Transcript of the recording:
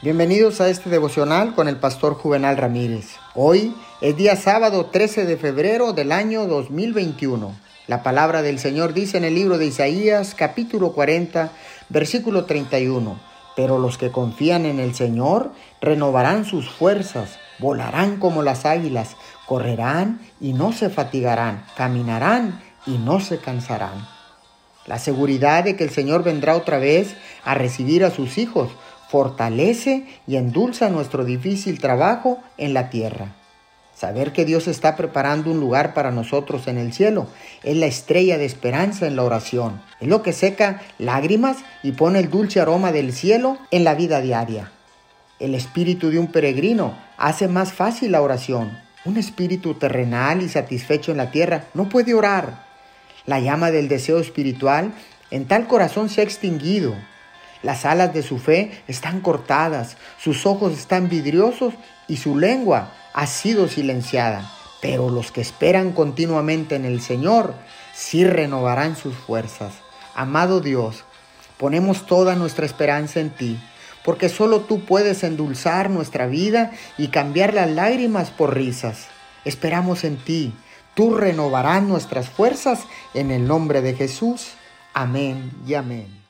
Bienvenidos a este devocional con el pastor Juvenal Ramírez. Hoy es día sábado 13 de febrero del año 2021. La palabra del Señor dice en el libro de Isaías capítulo 40 versículo 31. Pero los que confían en el Señor renovarán sus fuerzas, volarán como las águilas, correrán y no se fatigarán, caminarán y no se cansarán. La seguridad de que el Señor vendrá otra vez a recibir a sus hijos fortalece y endulza nuestro difícil trabajo en la tierra. Saber que Dios está preparando un lugar para nosotros en el cielo es la estrella de esperanza en la oración. Es lo que seca lágrimas y pone el dulce aroma del cielo en la vida diaria. El espíritu de un peregrino hace más fácil la oración. Un espíritu terrenal y satisfecho en la tierra no puede orar. La llama del deseo espiritual en tal corazón se ha extinguido. Las alas de su fe están cortadas, sus ojos están vidriosos y su lengua ha sido silenciada. Pero los que esperan continuamente en el Señor sí renovarán sus fuerzas. Amado Dios, ponemos toda nuestra esperanza en ti, porque solo tú puedes endulzar nuestra vida y cambiar las lágrimas por risas. Esperamos en ti. Tú renovarás nuestras fuerzas en el nombre de Jesús. Amén y amén.